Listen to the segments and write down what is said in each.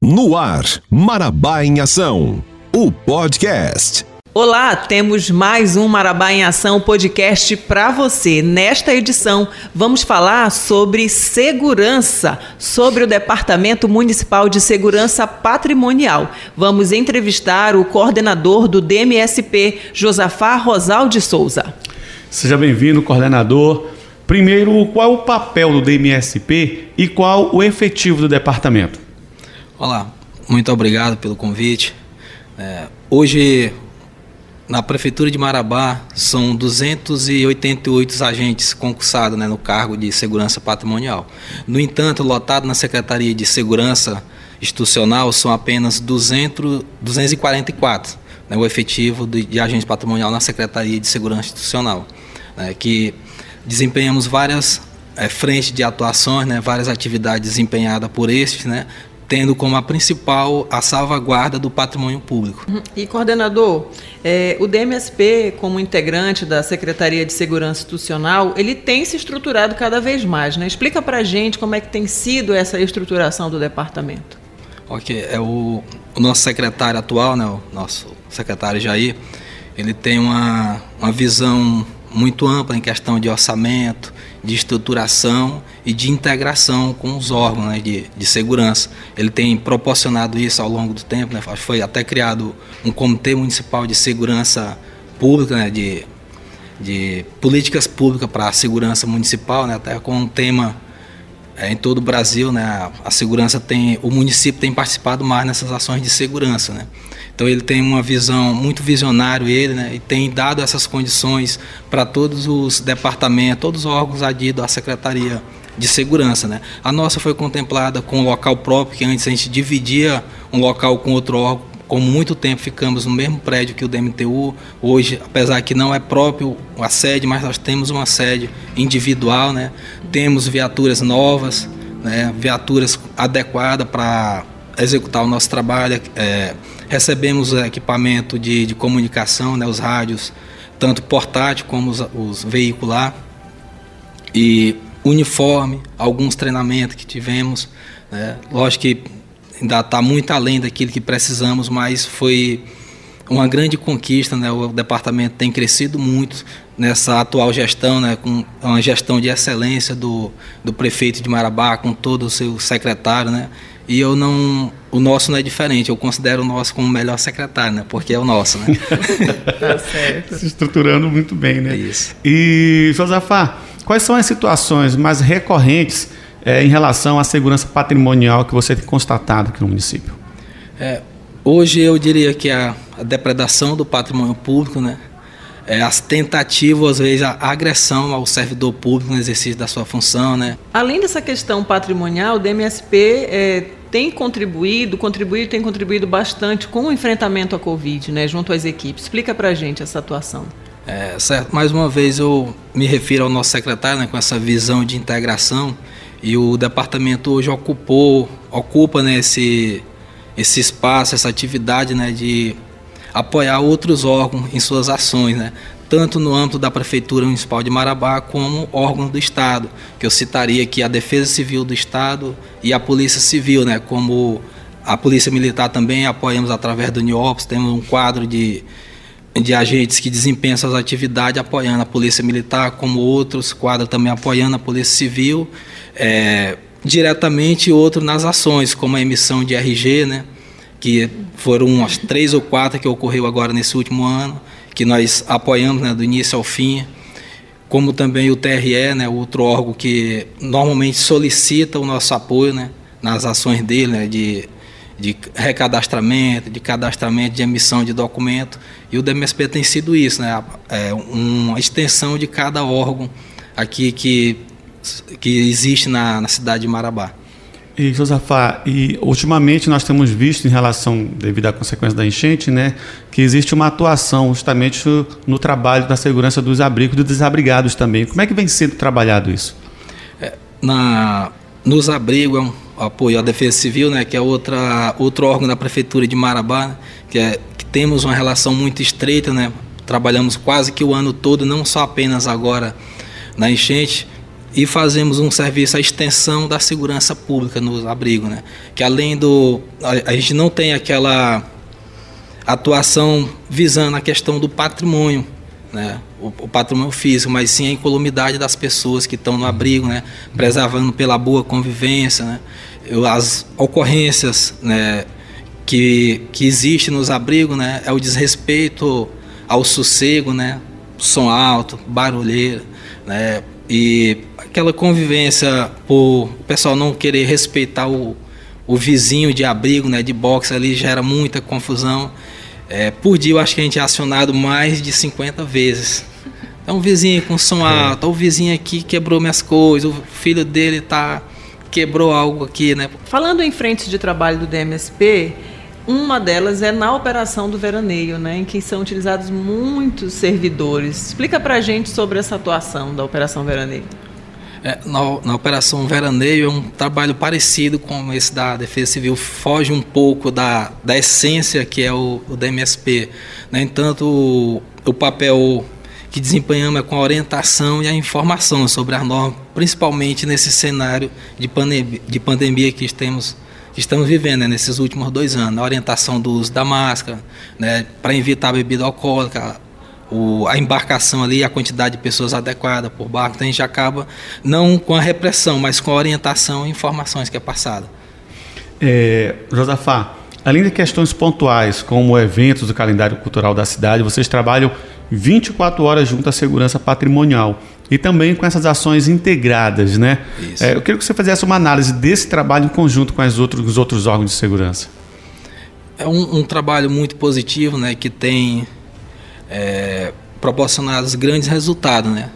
No ar, Marabá em Ação, o podcast. Olá, temos mais um Marabá em Ação podcast para você. Nesta edição, vamos falar sobre segurança, sobre o Departamento Municipal de Segurança Patrimonial. Vamos entrevistar o coordenador do DMSP, Josafá Rosal de Souza. Seja bem-vindo, coordenador. Primeiro, qual é o papel do DMSP e qual o efetivo do departamento? Olá, muito obrigado pelo convite. É, hoje, na Prefeitura de Marabá, são 288 agentes concursados né, no cargo de segurança patrimonial. No entanto, lotado na Secretaria de Segurança Institucional são apenas 200, 244, né, o efetivo de, de agente patrimonial na Secretaria de Segurança Institucional, né, que desempenhamos várias é, frentes de atuações, né, várias atividades desempenhadas por estes, né, tendo como a principal a salvaguarda do patrimônio público. Uhum. E coordenador, é, o DMSP, como integrante da Secretaria de Segurança Institucional, ele tem se estruturado cada vez mais, né? Explica para a gente como é que tem sido essa estruturação do departamento. Ok, é o, o nosso secretário atual, né, o nosso secretário Jair, ele tem uma, uma visão muito ampla em questão de orçamento, de estruturação e de integração com os órgãos né, de, de segurança. Ele tem proporcionado isso ao longo do tempo, né, foi até criado um Comitê Municipal de Segurança Pública, né, de, de políticas públicas para a segurança municipal, né, até com um tema é, em todo o Brasil, né, a, segurança tem, o município tem participado mais nessas ações de segurança, né. Então ele tem uma visão muito visionário ele, né, e tem dado essas condições para todos os departamentos, todos os órgãos adidos à secretaria de segurança, né. A nossa foi contemplada com um local próprio que antes a gente dividia um local com outro órgão. Com muito tempo ficamos no mesmo prédio que o DMTU. Hoje, apesar que não é próprio a sede, mas nós temos uma sede individual, né. Temos viaturas novas, né, viaturas adequadas para executar o nosso trabalho. É, recebemos equipamento de, de comunicação, né, os rádios, tanto portátil como os, os veicular, e uniforme, alguns treinamentos que tivemos. Né, lógico que ainda está muito além daquilo que precisamos, mas foi uma grande conquista, né? O departamento tem crescido muito nessa atual gestão, né? Com uma gestão de excelência do, do prefeito de Marabá, com todo o seu secretário, né? E eu não, o nosso não é diferente. Eu considero o nosso como o melhor secretário, né? Porque é o nosso, né? tá certo. Se estruturando muito bem, né? Isso. E Josafá, quais são as situações mais recorrentes é, em relação à segurança patrimonial que você tem constatado aqui no município? É, hoje eu diria que a, a depredação do patrimônio público, né? É, as tentativas, às vezes, a agressão ao servidor público no exercício da sua função, né? Além dessa questão patrimonial, o DMSP é, tem contribuído, contribuído, tem contribuído bastante com o enfrentamento à Covid, né, junto às equipes. Explica para a gente essa atuação. É, certo. Mais uma vez eu me refiro ao nosso secretário, né, com essa visão de integração e o departamento hoje ocupou, ocupa né, esse, esse espaço, essa atividade né, de apoiar outros órgãos em suas ações, né? tanto no âmbito da Prefeitura Municipal de Marabá como órgãos do Estado, que eu citaria aqui a Defesa Civil do Estado e a Polícia Civil, né, como a Polícia Militar também apoiamos através do NIOPS, temos um quadro de, de agentes que desempenham suas atividades apoiando a Polícia Militar, como outros quadros também apoiando a Polícia Civil, é, diretamente outro nas ações, como a emissão de RG, né, que foram umas três ou quatro que ocorreu agora nesse último ano, que nós apoiamos né, do início ao fim, como também o TRE, né, outro órgão que normalmente solicita o nosso apoio né, nas ações dele, né, de, de recadastramento, de cadastramento, de emissão de documento. E o DMSP tem sido isso, né, é uma extensão de cada órgão aqui que, que existe na, na cidade de Marabá. E Josafá, e ultimamente nós temos visto em relação, devido à consequência da enchente, né, que existe uma atuação justamente no trabalho da segurança dos abrigos e dos desabrigados também. Como é que vem sendo trabalhado isso? É, na, nos abrigos é um apoio à Defesa Civil, né, que é outra, outro órgão da Prefeitura de Marabá, que, é, que temos uma relação muito estreita, né, trabalhamos quase que o ano todo, não só apenas agora na enchente, e fazemos um serviço à extensão da segurança pública nos abrigos, né? Que além do a, a gente não tem aquela atuação visando a questão do patrimônio, né? O, o, patrimônio físico, mas sim a incolumidade das pessoas que estão no abrigo, né? Preservando pela boa convivência, né? As ocorrências, né? Que, que existe nos abrigos, né? É o desrespeito ao sossego, né? Som alto, barulheira, né? E aquela convivência por o pessoal não querer respeitar o, o vizinho de abrigo, né, de boxe ali gera muita confusão. É, por dia eu acho que a gente é acionado mais de 50 vezes. É um vizinho com som é. alto, o vizinho aqui quebrou minhas coisas, o filho dele tá quebrou algo aqui, né? Falando em frentes de trabalho do DMSP, uma delas é na operação do veraneio, né, em que são utilizados muitos servidores. Explica para a gente sobre essa atuação da operação veraneio. É, na, na, Operação Veraneio é um trabalho parecido com esse da Defesa Civil, foge um pouco da, da essência que é o, o DMSP. No entanto, o, o papel que desempenhamos é com a orientação e a informação sobre as normas, principalmente nesse cenário de pandemia, de pandemia que temos estamos vivendo né, nesses últimos dois anos, a orientação do uso da máscara, né, para evitar a bebida alcoólica, o, a embarcação ali, a quantidade de pessoas adequada por barco, então a gente acaba não com a repressão, mas com a orientação e informações que é passada. É, Josafá, além de questões pontuais, como eventos do calendário cultural da cidade, vocês trabalham 24 horas junto à segurança patrimonial e também com essas ações integradas, né? É, eu queria que você fizesse uma análise desse trabalho em conjunto com os outros, os outros órgãos de segurança. É um, um trabalho muito positivo, né? Que tem é, proporcionado grandes resultados, né?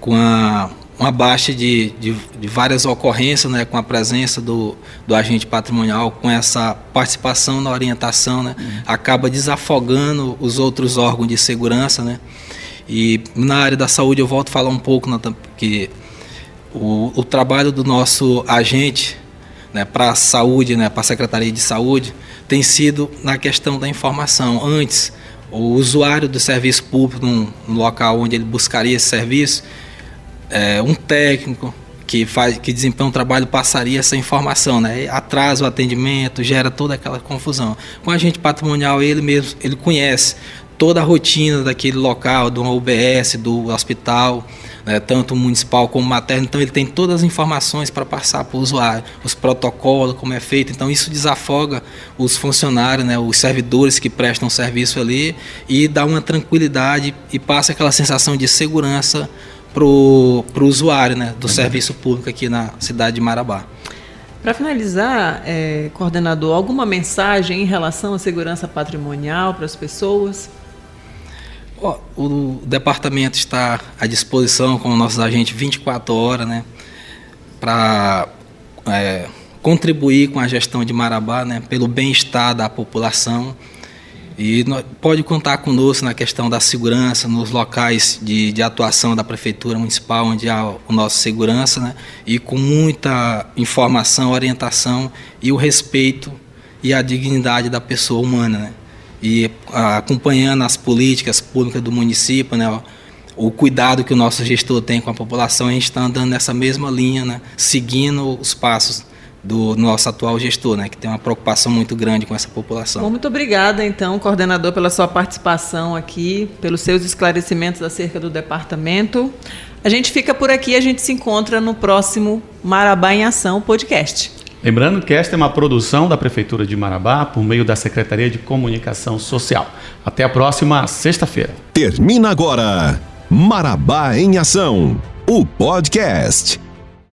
Com a, uma baixa de, de, de, várias ocorrências, né? Com a presença do, do agente patrimonial, com essa participação na orientação, né? Uhum. Acaba desafogando os outros órgãos de segurança, né? E na área da saúde eu volto a falar um pouco, que o, o trabalho do nosso agente né, para a saúde, né, para a Secretaria de Saúde, tem sido na questão da informação. Antes, o usuário do serviço público, no, no local onde ele buscaria esse serviço, é, um técnico que faz que desempenha um trabalho passaria essa informação, né? Atrasa o atendimento, gera toda aquela confusão. Com a agente patrimonial, ele mesmo ele conhece toda a rotina daquele local, do UBS, do hospital, né, tanto municipal como materno. Então ele tem todas as informações para passar para o usuário, os protocolos, como é feito. Então isso desafoga os funcionários, né, os servidores que prestam serviço ali e dá uma tranquilidade e passa aquela sensação de segurança para o usuário né, do serviço público aqui na cidade de Marabá. Para finalizar, é, coordenador, alguma mensagem em relação à segurança patrimonial para as pessoas? O departamento está à disposição com nossos agentes 24 horas, né, para é, contribuir com a gestão de Marabá, né, pelo bem-estar da população. E pode contar conosco na questão da segurança, nos locais de, de atuação da Prefeitura Municipal, onde há o nosso segurança, né, e com muita informação, orientação e o respeito e a dignidade da pessoa humana. Né e acompanhando as políticas públicas do município, né, o cuidado que o nosso gestor tem com a população, a gente está andando nessa mesma linha, né, seguindo os passos do nosso atual gestor, né, que tem uma preocupação muito grande com essa população. Bom, muito obrigada, então, coordenador, pela sua participação aqui, pelos seus esclarecimentos acerca do departamento. A gente fica por aqui, a gente se encontra no próximo Marabá em Ação podcast. Lembrando que esta é uma produção da Prefeitura de Marabá por meio da Secretaria de Comunicação Social. Até a próxima sexta-feira. Termina agora Marabá em Ação, o podcast.